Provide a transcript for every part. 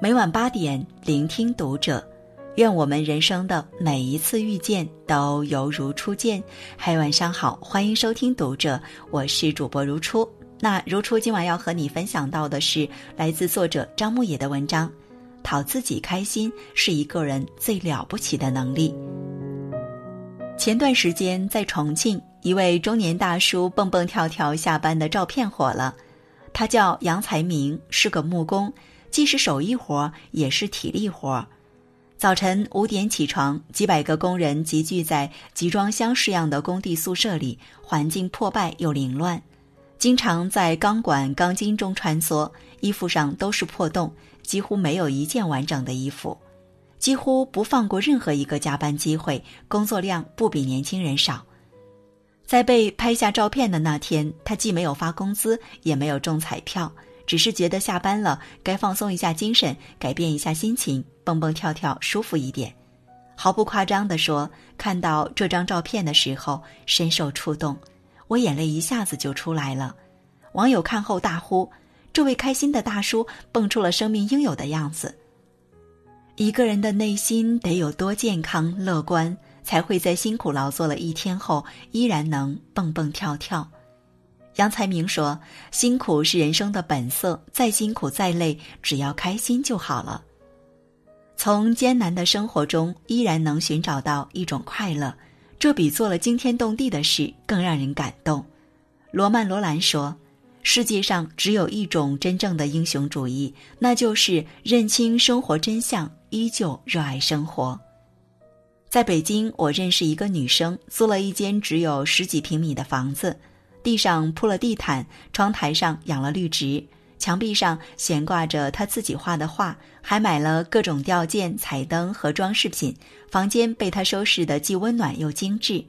每晚八点，聆听读者。愿我们人生的每一次遇见都犹如初见。嗨，晚上好，欢迎收听读者，我是主播如初。那如初今晚要和你分享到的是来自作者张牧野的文章：讨自己开心是一个人最了不起的能力。前段时间在重庆，一位中年大叔蹦蹦跳跳下班的照片火了。他叫杨才明，是个木工。既是手艺活，也是体力活。早晨五点起床，几百个工人集聚在集装箱式样的工地宿舍里，环境破败又凌乱，经常在钢管、钢筋中穿梭，衣服上都是破洞，几乎没有一件完整的衣服，几乎不放过任何一个加班机会，工作量不比年轻人少。在被拍下照片的那天，他既没有发工资，也没有中彩票。只是觉得下班了，该放松一下精神，改变一下心情，蹦蹦跳跳，舒服一点。毫不夸张地说，看到这张照片的时候，深受触动，我眼泪一下子就出来了。网友看后大呼：“这位开心的大叔蹦出了生命应有的样子。”一个人的内心得有多健康乐观，才会在辛苦劳作了一天后，依然能蹦蹦跳跳。杨才明说：“辛苦是人生的本色，再辛苦再累，只要开心就好了。从艰难的生活中依然能寻找到一种快乐，这比做了惊天动地的事更让人感动。”罗曼·罗兰说：“世界上只有一种真正的英雄主义，那就是认清生活真相，依旧热爱生活。”在北京，我认识一个女生，租了一间只有十几平米的房子。地上铺了地毯，窗台上养了绿植，墙壁上悬挂着他自己画的画，还买了各种吊件、彩灯和装饰品。房间被他收拾得既温暖又精致。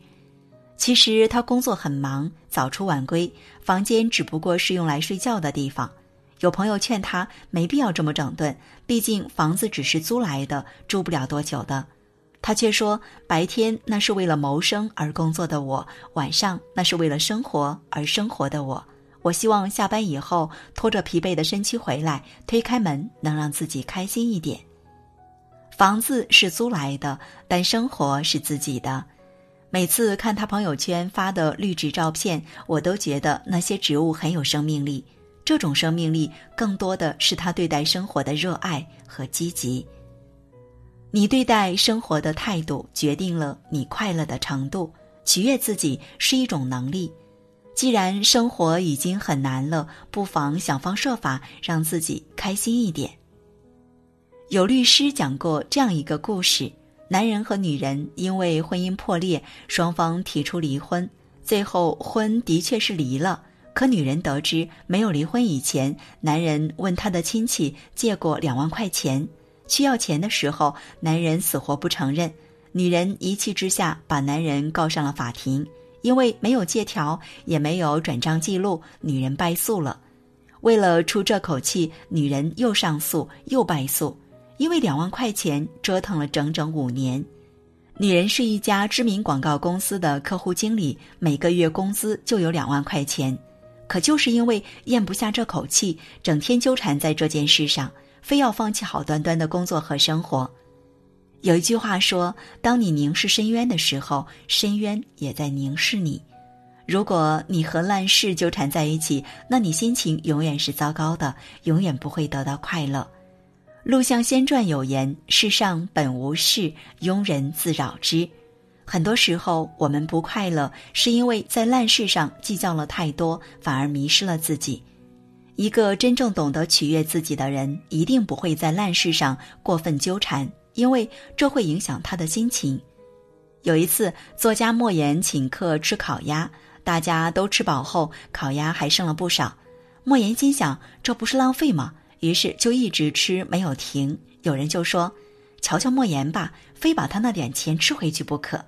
其实他工作很忙，早出晚归，房间只不过是用来睡觉的地方。有朋友劝他没必要这么整顿，毕竟房子只是租来的，住不了多久的。他却说：“白天那是为了谋生而工作的我，晚上那是为了生活而生活的我。我希望下班以后拖着疲惫的身躯回来，推开门能让自己开心一点。房子是租来的，但生活是自己的。每次看他朋友圈发的绿植照片，我都觉得那些植物很有生命力。这种生命力更多的是他对待生活的热爱和积极。”你对待生活的态度，决定了你快乐的程度。取悦自己是一种能力。既然生活已经很难了，不妨想方设法让自己开心一点。有律师讲过这样一个故事：男人和女人因为婚姻破裂，双方提出离婚，最后婚的确是离了。可女人得知没有离婚以前，男人问他的亲戚借过两万块钱。需要钱的时候，男人死活不承认，女人一气之下把男人告上了法庭。因为没有借条，也没有转账记录，女人败诉了。为了出这口气，女人又上诉又败诉，因为两万块钱折腾了整整五年。女人是一家知名广告公司的客户经理，每个月工资就有两万块钱，可就是因为咽不下这口气，整天纠缠在这件事上。非要放弃好端端的工作和生活。有一句话说：“当你凝视深渊的时候，深渊也在凝视你。”如果你和烂事纠缠在一起，那你心情永远是糟糕的，永远不会得到快乐。陆象仙传有言：“世上本无事，庸人自扰之。”很多时候，我们不快乐，是因为在烂事上计较了太多，反而迷失了自己。一个真正懂得取悦自己的人，一定不会在烂事上过分纠缠，因为这会影响他的心情。有一次，作家莫言请客吃烤鸭，大家都吃饱后，烤鸭还剩了不少。莫言心想，这不是浪费吗？于是就一直吃，没有停。有人就说：“瞧瞧莫言吧，非把他那点钱吃回去不可。”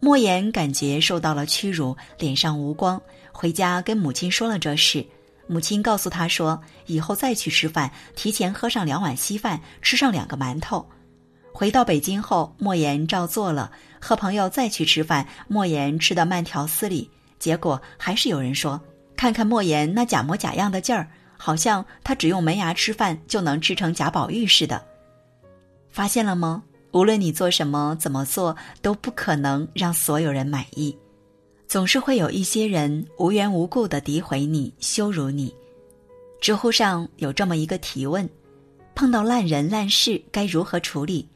莫言感觉受到了屈辱，脸上无光，回家跟母亲说了这事。母亲告诉他说：“以后再去吃饭，提前喝上两碗稀饭，吃上两个馒头。”回到北京后，莫言照做了。和朋友再去吃饭，莫言吃得慢条斯理。结果还是有人说：“看看莫言那假模假样的劲儿，好像他只用门牙吃饭就能吃成贾宝玉似的。发现了吗？无论你做什么、怎么做，都不可能让所有人满意。总是会有一些人无缘无故的诋毁你、羞辱你。知乎上有这么一个提问：碰到烂人烂事该如何处理？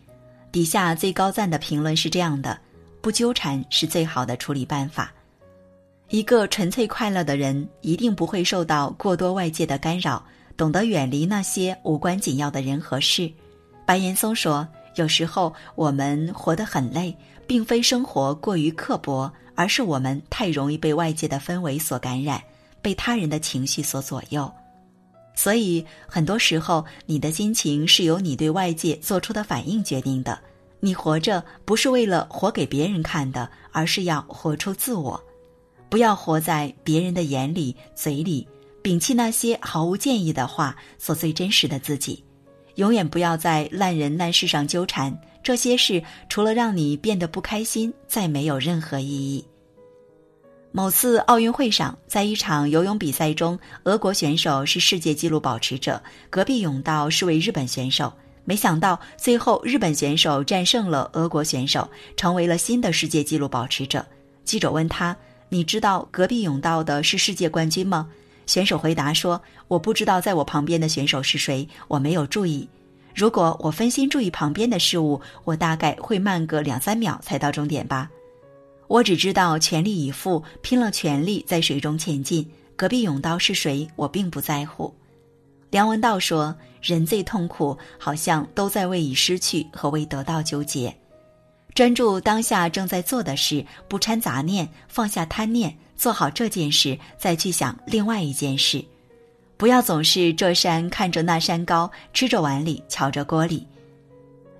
底下最高赞的评论是这样的：不纠缠是最好的处理办法。一个纯粹快乐的人，一定不会受到过多外界的干扰，懂得远离那些无关紧要的人和事。白岩松说。有时候我们活得很累，并非生活过于刻薄，而是我们太容易被外界的氛围所感染，被他人的情绪所左右。所以，很多时候你的心情是由你对外界做出的反应决定的。你活着不是为了活给别人看的，而是要活出自我。不要活在别人的眼里、嘴里，摒弃那些毫无建议的话，做最真实的自己。永远不要在烂人烂事上纠缠，这些事除了让你变得不开心，再没有任何意义。某次奥运会上，在一场游泳比赛中，俄国选手是世界纪录保持者，隔壁泳道是位日本选手。没想到最后日本选手战胜了俄国选手，成为了新的世界纪录保持者。记者问他：“你知道隔壁泳道的是世界冠军吗？”选手回答说：“我不知道在我旁边的选手是谁，我没有注意。如果我分心注意旁边的事物，我大概会慢个两三秒才到终点吧。我只知道全力以赴，拼了全力在水中前进。隔壁泳道是谁，我并不在乎。”梁文道说：“人最痛苦，好像都在为已失去和为得到纠结。专注当下正在做的事，不掺杂念，放下贪念。”做好这件事，再去想另外一件事，不要总是这山看着那山高，吃着碗里瞧着锅里。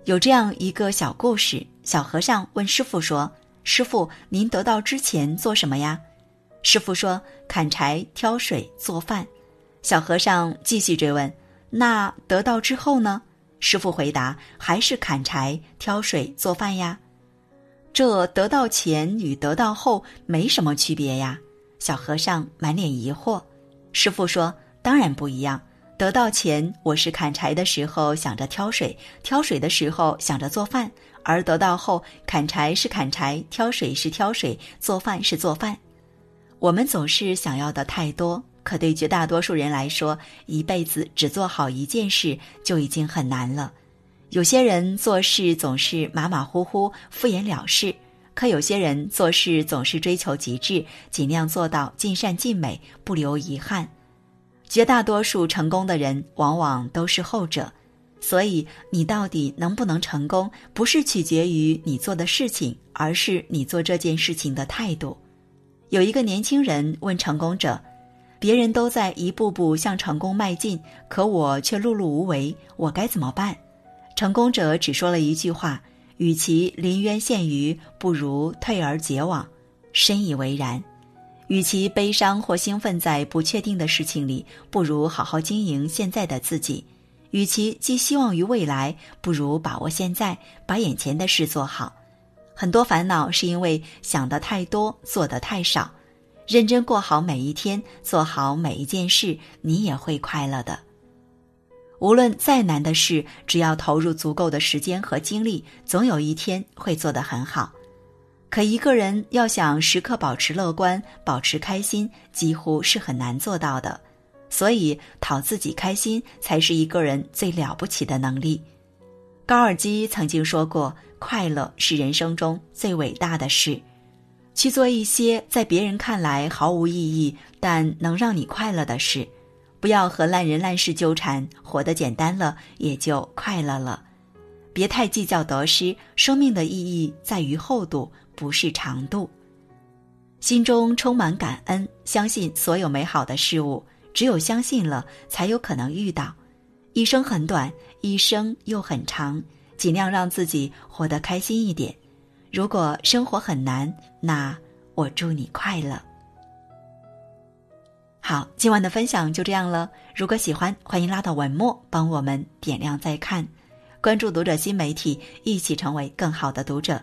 有这样一个小故事：小和尚问师傅说：“师傅，您得道之前做什么呀？”师傅说：“砍柴、挑水、做饭。”小和尚继续追问：“那得道之后呢？”师傅回答：“还是砍柴、挑水、做饭呀。”这得到前与得到后没什么区别呀？小和尚满脸疑惑。师傅说：“当然不一样。得到钱，我是砍柴的时候想着挑水，挑水的时候想着做饭；而得到后，砍柴是砍柴，挑水是挑水，做饭是做饭。我们总是想要的太多，可对绝大多数人来说，一辈子只做好一件事就已经很难了。”有些人做事总是马马虎虎、敷衍了事，可有些人做事总是追求极致，尽量做到尽善尽美，不留遗憾。绝大多数成功的人往往都是后者，所以你到底能不能成功，不是取决于你做的事情，而是你做这件事情的态度。有一个年轻人问成功者：“别人都在一步步向成功迈进，可我却碌碌无为，我该怎么办？”成功者只说了一句话：“与其临渊羡鱼，不如退而结网。”深以为然。与其悲伤或兴奋在不确定的事情里，不如好好经营现在的自己。与其寄希望于未来，不如把握现在，把眼前的事做好。很多烦恼是因为想的太多，做的太少。认真过好每一天，做好每一件事，你也会快乐的。无论再难的事，只要投入足够的时间和精力，总有一天会做得很好。可一个人要想时刻保持乐观、保持开心，几乎是很难做到的。所以，讨自己开心才是一个人最了不起的能力。高尔基曾经说过：“快乐是人生中最伟大的事。”去做一些在别人看来毫无意义，但能让你快乐的事。不要和烂人烂事纠缠，活得简单了，也就快乐了。别太计较得失，生命的意义在于厚度，不是长度。心中充满感恩，相信所有美好的事物。只有相信了，才有可能遇到。一生很短，一生又很长，尽量让自己活得开心一点。如果生活很难，那我祝你快乐。好，今晚的分享就这样了。如果喜欢，欢迎拉到文末帮我们点亮再看，关注读者新媒体，一起成为更好的读者。